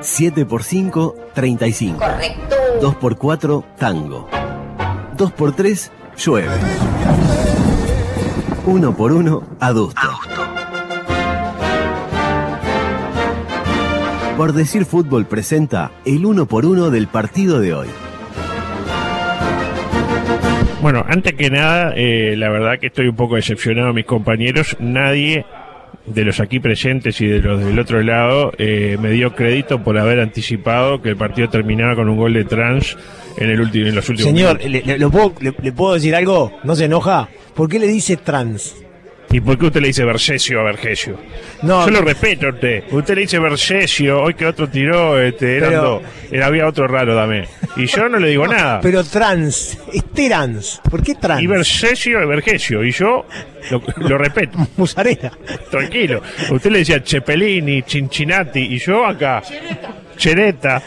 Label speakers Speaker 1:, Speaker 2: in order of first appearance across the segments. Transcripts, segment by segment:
Speaker 1: 7 x 5, 35.
Speaker 2: Correcto.
Speaker 1: 2 x 4, tango. 2 x 3, llueve. 1 x 1, adusto. Por decir fútbol presenta el 1 x 1 del partido de hoy.
Speaker 3: Bueno, antes que nada, eh, la verdad que estoy un poco decepcionado, mis compañeros. Nadie de los aquí presentes y de los del otro lado eh, me dio crédito por haber anticipado que el partido terminaba con un gol de trans en, el último, en los últimos
Speaker 4: Señor,
Speaker 3: minutos.
Speaker 4: ¿le, le- lo puedo, le- le puedo decir algo? ¿No se enoja? ¿Por qué le dice trans?
Speaker 3: ¿Y por qué usted le dice Vergesio a Vergesio?
Speaker 4: No,
Speaker 3: Yo lo respeto a usted. Usted le dice Vergesio, hoy que otro tiró, este, eran
Speaker 4: Pero-
Speaker 3: dos. Era- había otro raro también. Y yo no le digo nada.
Speaker 4: pero trans, es trans. ¿Por qué trans?
Speaker 3: Y Vergesio es Vergesio. Y yo lo, lo respeto.
Speaker 4: Musarela.
Speaker 3: Tranquilo. Usted le decía Cepelini, Cincinnati, y yo acá. Chereta.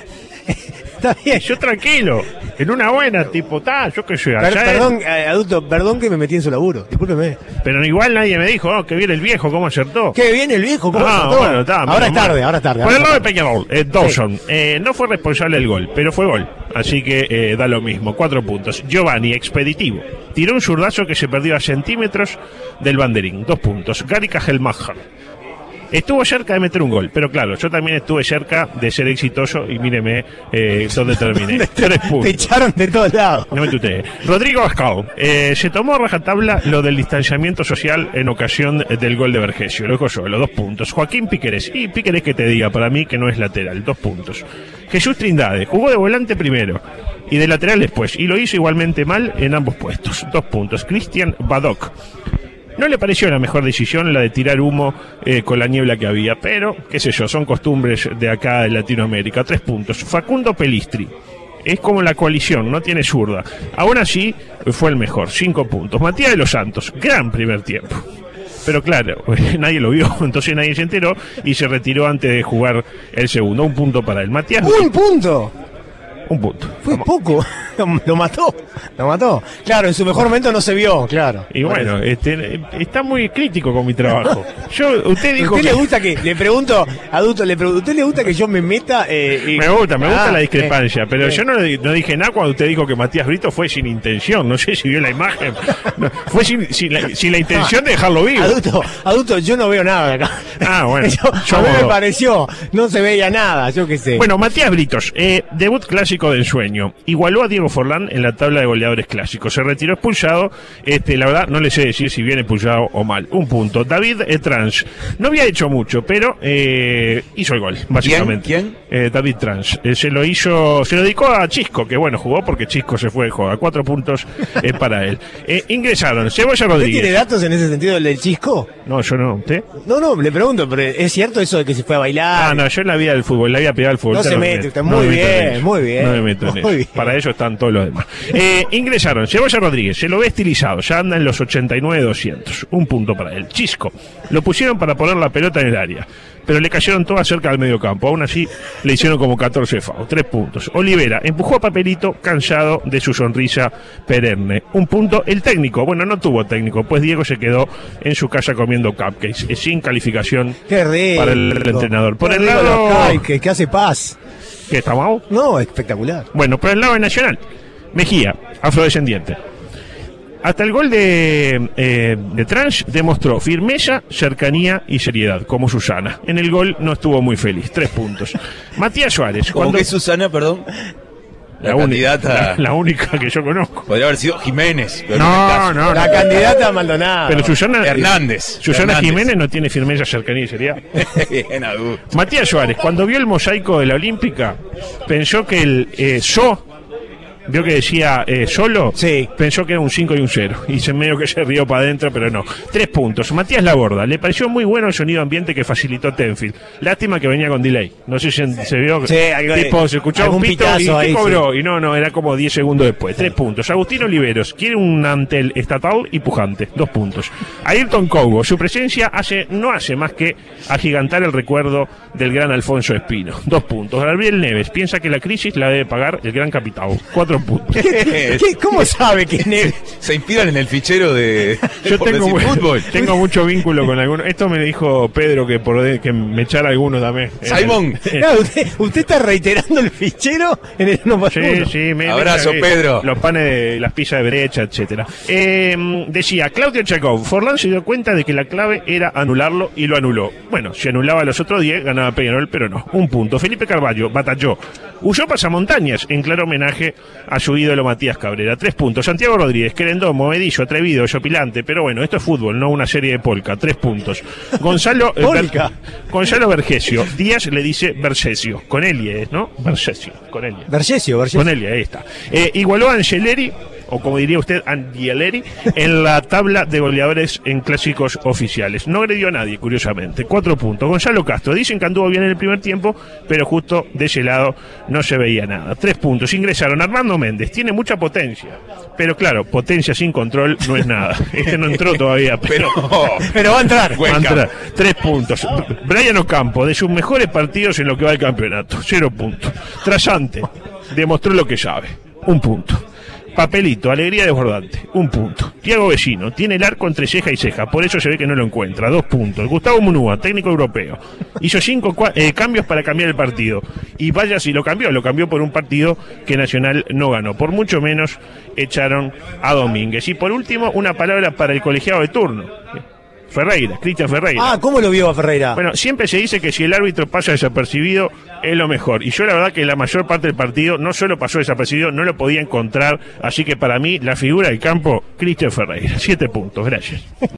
Speaker 4: Está bien.
Speaker 3: Y yo tranquilo. En una buena, tipo, ta, yo que soy
Speaker 4: Per-
Speaker 3: allá.
Speaker 4: perdón, eh, adulto, perdón que me metí en su laburo. Discúlpeme.
Speaker 3: Pero igual nadie me dijo, oh, que viene el viejo, cómo acertó.
Speaker 4: Qué bien el viejo, ¿cómo
Speaker 3: Ah,
Speaker 4: acertó?
Speaker 3: bueno, está,
Speaker 4: Ahora es tarde, ahora es tarde.
Speaker 3: Por
Speaker 4: ahora
Speaker 3: el
Speaker 4: es
Speaker 3: lado de
Speaker 4: tarde.
Speaker 3: Peñarol, eh, Dawson, eh, no fue responsable del gol, pero fue gol. Así que eh, da lo mismo, cuatro puntos. Giovanni, expeditivo. Tiró un zurdazo que se perdió a centímetros del banderín, dos puntos. Gary Kajelmacher. Estuvo cerca de meter un gol, pero claro, yo también estuve cerca de ser exitoso y míreme eh, dónde terminé. Tres
Speaker 4: Te
Speaker 3: puntos.
Speaker 4: echaron de todos lados.
Speaker 3: No me tutee. Rodrigo Ascal, eh, se tomó a rajatabla lo del distanciamiento social en ocasión del gol de Vergesio. Lo dijo solo, dos puntos. Joaquín Piqueres. Y Piqueres que te diga, para mí que no es lateral, dos puntos. Jesús Trindade, jugó de volante primero y de lateral después. Y lo hizo igualmente mal en ambos puestos, dos puntos. Cristian Badoc. No le pareció la mejor decisión la de tirar humo eh, con la niebla que había, pero, qué sé yo, son costumbres de acá de Latinoamérica. Tres puntos. Facundo Pelistri. Es como la coalición, no tiene zurda. Aún así, fue el mejor. Cinco puntos. Matías de los Santos. Gran primer tiempo. Pero claro, nadie lo vio, entonces nadie se enteró y se retiró antes de jugar el segundo. Un punto para él. Matías,
Speaker 4: ¡Un punto!
Speaker 3: un punto.
Speaker 4: Fue poco. Lo mató. Lo mató. Claro, en su mejor momento no se vio, claro.
Speaker 3: Y bueno, este, está muy crítico con mi trabajo. Yo, usted
Speaker 4: ¿A
Speaker 3: dijo
Speaker 4: usted
Speaker 3: que...
Speaker 4: le gusta que, le pregunto, adulto, le pregunto, ¿a usted le gusta que yo me meta? eh, y-
Speaker 3: Me gusta, me gusta
Speaker 4: Ah,
Speaker 3: la discrepancia,
Speaker 4: eh,
Speaker 3: pero
Speaker 4: eh.
Speaker 3: yo no, no dije nada cuando usted dijo que Matías Brito fue sin intención. No sé si vio la imagen. No, fue sin, sin la, sin la intención de dejarlo vivo.
Speaker 4: Adulto, adulto, yo no veo nada de acá.
Speaker 3: Ah, bueno,
Speaker 4: Yo- a mí me pareció, no se veía nada, yo qué sé.
Speaker 3: Bueno, Matías Britos, eh, debut clásico de ensueño. Igualó a Diego Forlán en la tabla de goleadores clásicos. Se retiró expulsado. Este, la verdad, no le sé decir si viene expulsado o mal. Un punto. David Trans. No había hecho mucho, pero eh, hizo el gol, básicamente.
Speaker 5: ¿Quién?
Speaker 3: Eh, David Trans. Eh, se lo hizo, se lo dedicó a Chisco, que bueno, jugó porque Chisco se fue de joda. Cuatro puntos para él. Ingresaron Cebolla
Speaker 4: ¿Usted tiene
Speaker 3: Rodríguez.
Speaker 4: datos en ese sentido del chisco?
Speaker 3: No, yo no. ¿Usted?
Speaker 4: No, no, le pregunto, pero ¿es cierto eso de que se fue a bailar?
Speaker 3: Ah, no, yo en la vida del fútbol, la vida privada del fútbol.
Speaker 4: No se mete
Speaker 3: No
Speaker 4: muy
Speaker 3: me meto en
Speaker 4: bien, muy bien.
Speaker 3: No me meto en
Speaker 4: Muy
Speaker 3: eso. Para eso están todos los demás. Eh, ingresaron Cebolla Rodríguez, se lo ve estilizado, ya anda en los 89-200. Un punto para él. Chisco, lo pusieron para poner la pelota en el área, pero le cayeron todas cerca del medio campo. Aún así, le hicieron como 14 FAO, tres puntos. Olivera empujó a Papelito, cansado de su sonrisa perenne. Un punto. El técnico, bueno, no tuvo técnico, pues Diego se quedó en su casa comiendo cupcakes, eh, sin calificación para el, el entrenador. Por
Speaker 4: Qué
Speaker 3: el lado.
Speaker 4: que hace paz.
Speaker 3: ¿Qué está?
Speaker 4: No, espectacular.
Speaker 3: Bueno, por el lado de Nacional, Mejía, afrodescendiente. Hasta el gol de, eh, de Tranch demostró firmeza, cercanía y seriedad, como Susana. En el gol no estuvo muy feliz, tres puntos. Matías Suárez,
Speaker 5: ¿Cómo
Speaker 3: cuando
Speaker 5: que Susana, perdón? La, candidata.
Speaker 3: la, la única que yo conozco.
Speaker 5: Podría haber sido Jiménez. pero
Speaker 3: No,
Speaker 5: este
Speaker 3: no,
Speaker 4: La
Speaker 3: no.
Speaker 4: candidata Maldonado.
Speaker 3: Pero Susana,
Speaker 5: Hernández.
Speaker 3: Susana
Speaker 5: Hernández.
Speaker 3: Jiménez no tiene firmeza, cercanía y seriedad.
Speaker 5: adulto.
Speaker 3: Matías Suárez, cuando vio el mosaico de la Olímpica, pensó que el eh, So, vio que decía eh, solo,
Speaker 4: Sí.
Speaker 3: pensó que era un 5 y un 0. Y se medio que se rió para adentro, pero no. Tres puntos. Matías Laborda, le pareció muy bueno el sonido ambiente que facilitó Tenfield. Lástima que venía con delay. No sé si se, vio.
Speaker 4: Sí, algo
Speaker 3: tipo, se escuchó un pito y
Speaker 4: pitazo
Speaker 3: ¿qué
Speaker 4: ahí,
Speaker 3: cobró? Y no, no, era como 10 segundos después. Tres puntos. Agustín Oliveros, quiere un antel estatal y pujante. Dos puntos. Ayrton Cogo, su presencia hace, no hace más que agigantar el recuerdo del gran Alfonso Espino. Dos puntos. Gabriel Neves piensa que la crisis la debe pagar el gran capital. Cuatro cuatro puntos.
Speaker 4: ¿Qué- ¿Cómo sabe que Neves?
Speaker 5: Se inspiran en el fichero de,
Speaker 3: Yo tengo,
Speaker 5: decir fútbol.
Speaker 3: tengo mucho vínculo con algunos. Esto me dijo Pedro que por de- que me echara alguno también.
Speaker 5: Simon.
Speaker 4: Claro, usted, usted está reiterando el fichero en el
Speaker 3: Sí,
Speaker 4: uno.
Speaker 3: sí, me,
Speaker 5: Abrazo,
Speaker 3: me-
Speaker 5: Pedro.
Speaker 3: Los panes de las pizzas de brecha, etcétera. Eh, decía Claudio Chacón, Forlán se dio cuenta de que la clave era anularlo y lo anuló. Bueno, si anulaba a los otros 10, ganaba Peñarol, pero no. Un punto. Felipe Carballo batalló. Huyó pasamontañas en claro homenaje a su ídolo Matías Cabrera. Tres puntos. Santiago Rodríguez, Querendón, Movedillo, Atrevido, Yopilante. Pero bueno, esto es fútbol, no una serie de polka. Tres puntos. Gonzalo, eh,
Speaker 4: Polka.
Speaker 3: Ver- Gonzalo Vergesio. Díaz le dice Vergesio. Con Elie, ¿no? Vergesio. Con Elie.
Speaker 4: Vergesio, Vergesio.
Speaker 3: Con ahí está. Eh, igualó a Angeleri, o como diría usted, Angieleri, en la tabla de goleadores en clásicos oficiales. No agredió a nadie, curiosamente. Cuatro puntos. Gonzalo Castro, dicen que anduvo bien en el primer tiempo, pero justo de ese lado no se veía nada. Tres puntos. Ingresaron Armando Méndez, tiene mucha potencia. Pero claro, potencia sin control no es nada. Este no entró todavía, pero...
Speaker 4: Pero va a entrar.
Speaker 3: Va a entrar. Tres puntos. Brian Ocampo, de sus mejores partidos en lo que va del campeonato. Cero puntos. Trasante, demostró lo que sabe. Un punto. Papelito, alegría desbordante. Un punto. Tiago Vecino, tiene el arco entre ceja y ceja, por eso se ve que no lo encuentra. Dos puntos. Gustavo Munúa, técnico europeo. Hizo cinco eh, cambios para cambiar el partido. Y vaya si lo cambió, lo cambió por un partido que Nacional no ganó. Por mucho menos echaron a Domínguez. Y por último, una palabra para el colegiado de turno. Ferreira, Cristian Ferreira.
Speaker 4: Ah, ¿cómo lo vio a Ferreira?
Speaker 3: Bueno, siempre se dice que si el árbitro pasa desapercibido es lo mejor. Y yo la verdad que la mayor parte del partido no solo pasó desapercibido, no lo podía encontrar. Así que para mí la figura del campo, Cristian Ferreira. Siete puntos, gracias.